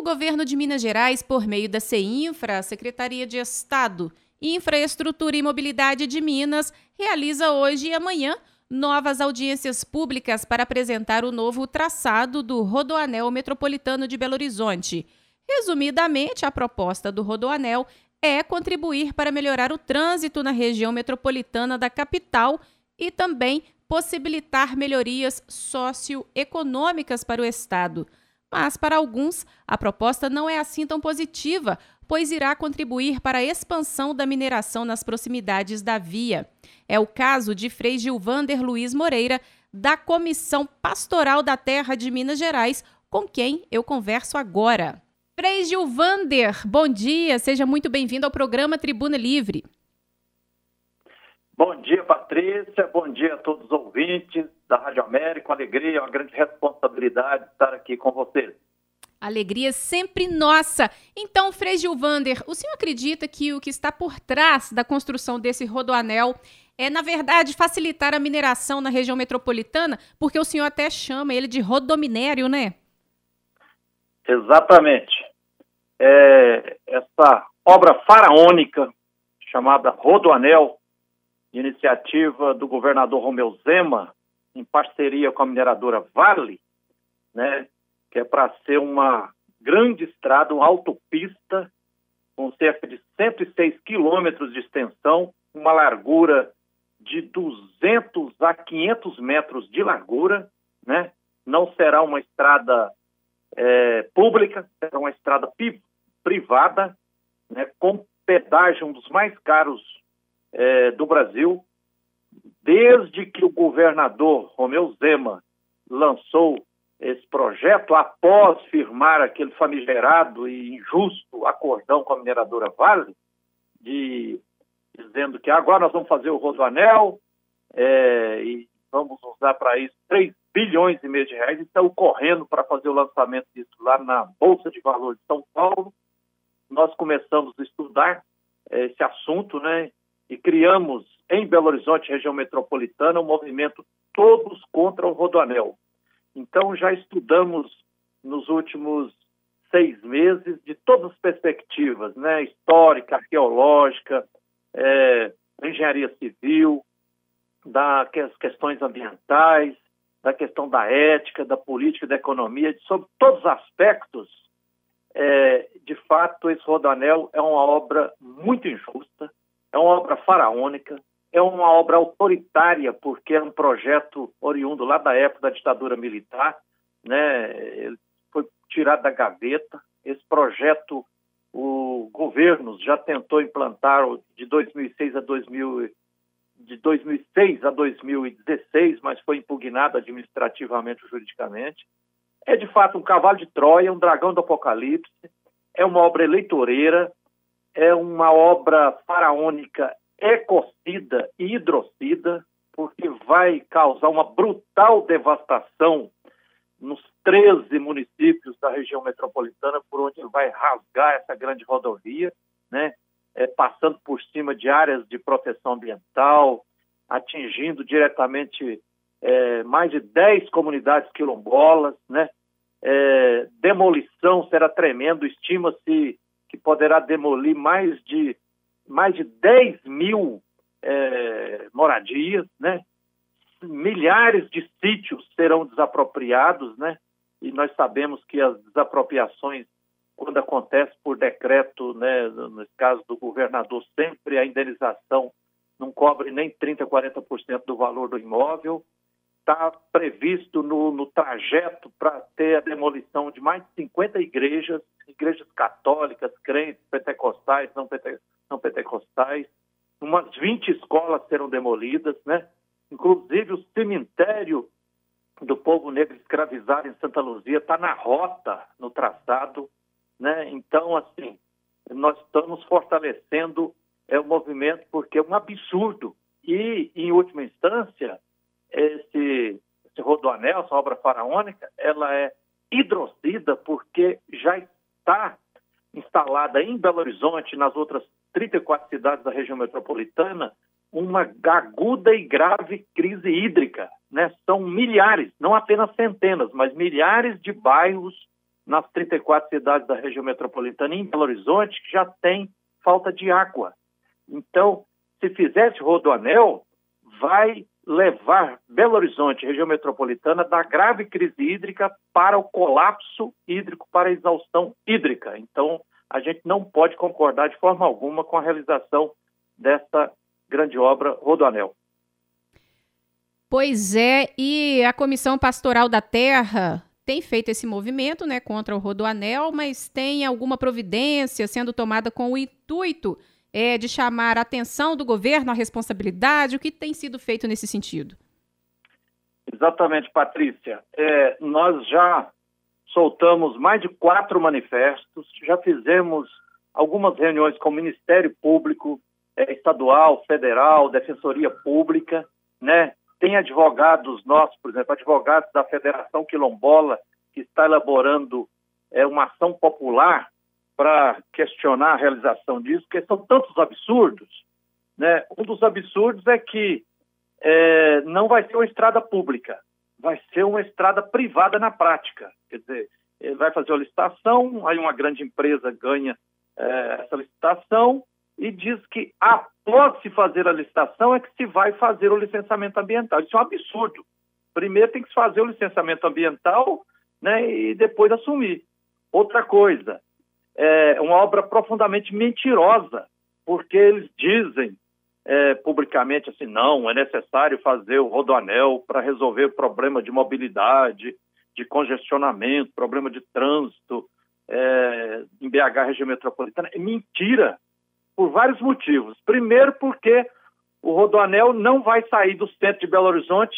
O governo de Minas Gerais, por meio da CEINFRA, Secretaria de Estado, Infraestrutura e Mobilidade de Minas, realiza hoje e amanhã novas audiências públicas para apresentar o novo traçado do Rodoanel Metropolitano de Belo Horizonte. Resumidamente, a proposta do Rodoanel é contribuir para melhorar o trânsito na região metropolitana da capital e também possibilitar melhorias socioeconômicas para o Estado. Mas, para alguns, a proposta não é assim tão positiva, pois irá contribuir para a expansão da mineração nas proximidades da via. É o caso de Frei Gilvander Luiz Moreira, da Comissão Pastoral da Terra de Minas Gerais, com quem eu converso agora. Frei Gilvander, bom dia, seja muito bem-vindo ao programa Tribuna Livre. Bom dia, Patrícia, bom dia a todos os ouvintes da Rádio América, uma alegria, uma grande responsabilidade estar aqui com vocês. Alegria sempre nossa. Então, Frei Gilvander, o senhor acredita que o que está por trás da construção desse rodoanel é, na verdade, facilitar a mineração na região metropolitana? Porque o senhor até chama ele de rodominério, né? Exatamente é, essa obra faraônica chamada Rodoanel, iniciativa do governador Romeu Zema, em parceria com a mineradora Vale, né, que é para ser uma grande estrada, uma autopista com cerca de 106 quilômetros de extensão, uma largura de 200 a 500 metros de largura, né? Não será uma estrada é, pública, será uma estrada privada, né, com pedágio um dos mais caros é, do Brasil. Desde que o governador Romeu Zema lançou esse projeto, após firmar aquele famigerado e injusto acordão com a mineradora Vale, de, dizendo que agora nós vamos fazer o Rodoanel é, e vamos usar para isso 3 bilhões e meio de reais, estão correndo para fazer o lançamento disso lá na Bolsa de Valores de São Paulo nós começamos a estudar eh, esse assunto, né? E criamos em Belo Horizonte, região metropolitana, um movimento Todos contra o Rodoanel. Então, já estudamos nos últimos seis meses de todas as perspectivas, né? Histórica, arqueológica, é, engenharia civil, das questões ambientais, da questão da ética, da política, da economia, sobre todos os aspectos é, de fato, esse Rodanel é uma obra muito injusta, é uma obra faraônica, é uma obra autoritária, porque é um projeto oriundo lá da época da ditadura militar, né? Ele foi tirado da gaveta. Esse projeto, o governo já tentou implantar de 2006 a 2000, de 2006 a 2016, mas foi impugnado administrativamente juridicamente. É de fato um cavalo de Troia, um dragão do Apocalipse, é uma obra eleitoreira, é uma obra faraônica ecocida e hidrocida, porque vai causar uma brutal devastação nos 13 municípios da região metropolitana, por onde vai rasgar essa grande rodovia, né? É, passando por cima de áreas de proteção ambiental, atingindo diretamente é, mais de 10 comunidades quilombolas, né? É, demolição será tremendo, estima-se que poderá demolir mais de, mais de 10 mil é, moradias, né? Milhares de sítios serão desapropriados, né? E nós sabemos que as desapropriações, quando acontece por decreto, né, no caso do governador, sempre a indenização não cobre nem 30%, 40% do valor do imóvel está previsto no, no trajeto para ter a demolição de mais de 50 igrejas, igrejas católicas, crentes, pentecostais, não, pente, não pentecostais, umas 20 escolas serão demolidas, né? Inclusive o cemitério do povo negro escravizado em Santa Luzia está na rota, no traçado, né? Então, assim, nós estamos fortalecendo é, o movimento porque é um absurdo. E, em última instância, esse, esse rodoanel, essa obra faraônica, ela é hidrocida porque já está instalada em Belo Horizonte, nas outras 34 cidades da região metropolitana, uma aguda e grave crise hídrica. Né? São milhares, não apenas centenas, mas milhares de bairros nas 34 cidades da região metropolitana em Belo Horizonte que já tem falta de água. Então, se fizer esse rodoanel, vai levar Belo Horizonte, região metropolitana, da grave crise hídrica para o colapso hídrico, para a exaustão hídrica. Então, a gente não pode concordar de forma alguma com a realização dessa grande obra Rodoanel. Pois é, e a Comissão Pastoral da Terra tem feito esse movimento né, contra o Rodoanel, mas tem alguma providência sendo tomada com o intuito é, de chamar a atenção do governo à responsabilidade? O que tem sido feito nesse sentido? Exatamente, Patrícia. É, nós já soltamos mais de quatro manifestos, já fizemos algumas reuniões com o Ministério Público é, Estadual, Federal, Defensoria Pública, né? Tem advogados nossos, por exemplo, advogados da Federação Quilombola, que está elaborando é, uma ação popular para questionar a realização disso, porque são tantos absurdos. Né? Um dos absurdos é que é, não vai ser uma estrada pública, vai ser uma estrada privada na prática. Quer dizer, ele vai fazer a licitação, aí uma grande empresa ganha é, essa licitação e diz que após se fazer a licitação é que se vai fazer o licenciamento ambiental. Isso é um absurdo. Primeiro tem que se fazer o licenciamento ambiental né, e depois assumir. Outra coisa, é uma obra profundamente mentirosa, porque eles dizem é, publicamente assim, não, é necessário fazer o rodoanel para resolver o problema de mobilidade, de congestionamento, problema de trânsito é, em BH, região metropolitana. É mentira, por vários motivos. Primeiro, porque o rodoanel não vai sair do centro de Belo Horizonte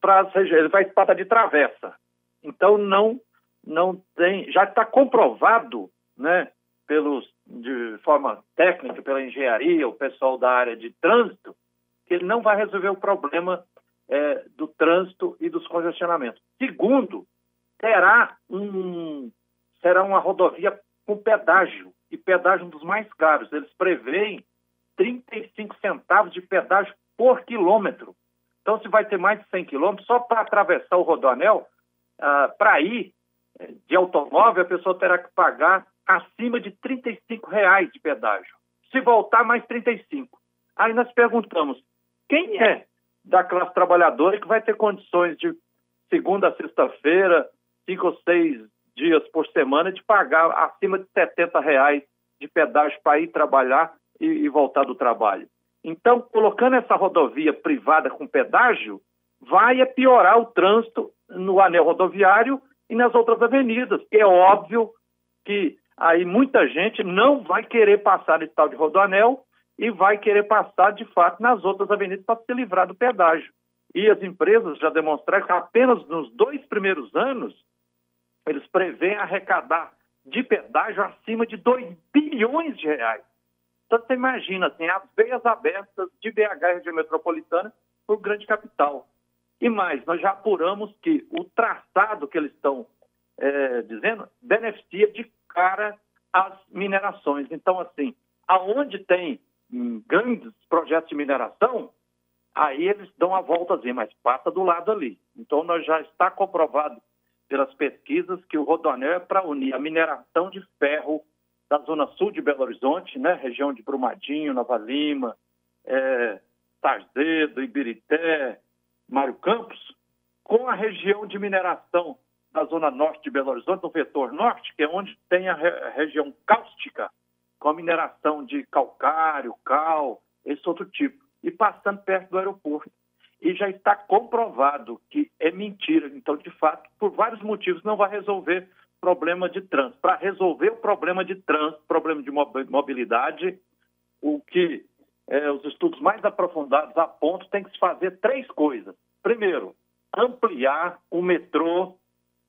para as regiões, ele vai estar de travessa. Então, não, não tem, já está comprovado né, pelos, de forma técnica, pela engenharia, o pessoal da área de trânsito, que ele não vai resolver o problema é, do trânsito e dos congestionamentos. Segundo, terá um, será uma rodovia com pedágio, e pedágio um dos mais caros. Eles preveem 35 centavos de pedágio por quilômetro. Então, se vai ter mais de 100 quilômetros, só para atravessar o rodoanel, ah, para ir eh, de automóvel, a pessoa terá que pagar acima de 35 reais de pedágio. Se voltar, mais 35. Aí nós perguntamos, quem é da classe trabalhadora que vai ter condições de segunda a sexta-feira, cinco ou seis dias por semana, de pagar acima de 70 reais de pedágio para ir trabalhar e, e voltar do trabalho? Então, colocando essa rodovia privada com pedágio, vai piorar o trânsito no anel rodoviário e nas outras avenidas, que é óbvio que aí muita gente não vai querer passar esse tal de rodoanel e vai querer passar, de fato, nas outras avenidas para se livrar do pedágio. E as empresas já demonstraram que apenas nos dois primeiros anos eles prevêem arrecadar de pedágio acima de 2 bilhões de reais. Então você imagina, assim, as veias abertas de BH e região metropolitana por grande capital. E mais, nós já apuramos que o traçado que eles estão é, dizendo beneficia de cara as minerações. Então, assim, aonde tem hum, grandes projetos de mineração, aí eles dão a voltazinha, mas passa do lado ali. Então, nós já está comprovado pelas pesquisas que o Rodoanel é para unir a mineração de ferro da zona sul de Belo Horizonte, né, região de Brumadinho, Nova Lima, é, Tarzedo, Ibirité, Mário Campos, com a região de mineração da zona norte de Belo Horizonte, no vetor norte, que é onde tem a re região cáustica, com a mineração de calcário, cal, esse outro tipo, e passando perto do aeroporto. E já está comprovado que é mentira. Então, de fato, por vários motivos, não vai resolver problema de trânsito. Para resolver o problema de trânsito, problema de mobilidade, o que é, os estudos mais aprofundados apontam tem que se fazer três coisas. Primeiro, ampliar o metrô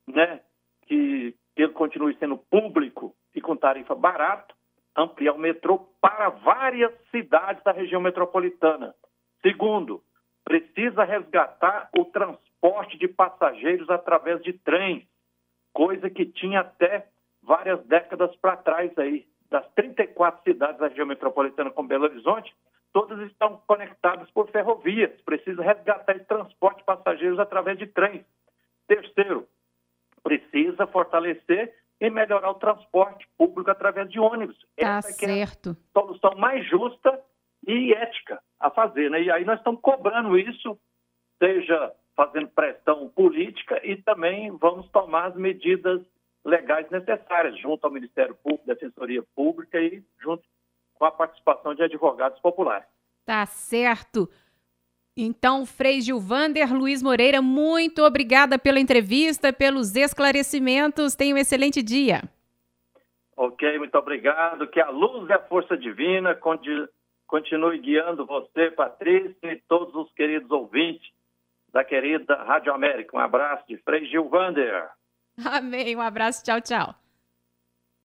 né, que ele continue sendo público e com tarifa barata, ampliar o metrô para várias cidades da região metropolitana. Segundo, precisa resgatar o transporte de passageiros através de trens, coisa que tinha até várias décadas para trás aí. Das 34 cidades da região metropolitana com Belo Horizonte, todas estão conectadas por ferrovias. Precisa resgatar esse transporte de passageiros através de trens. Terceiro, precisa fortalecer em melhorar o transporte público através de ônibus. Tá Essa certo. é a solução mais justa e ética a fazer. Né? E aí nós estamos cobrando isso, seja fazendo pressão política e também vamos tomar as medidas legais necessárias junto ao Ministério Público, Defensoria Pública e junto com a participação de advogados populares. Tá certo. Então, Frei Gilvander Luiz Moreira, muito obrigada pela entrevista, pelos esclarecimentos. Tenha um excelente dia. Ok, muito obrigado. Que a luz e a força divina continue guiando você, Patrícia, e todos os queridos ouvintes da querida Rádio América. Um abraço de Frei Gilvander. Amém. Um abraço. Tchau, tchau.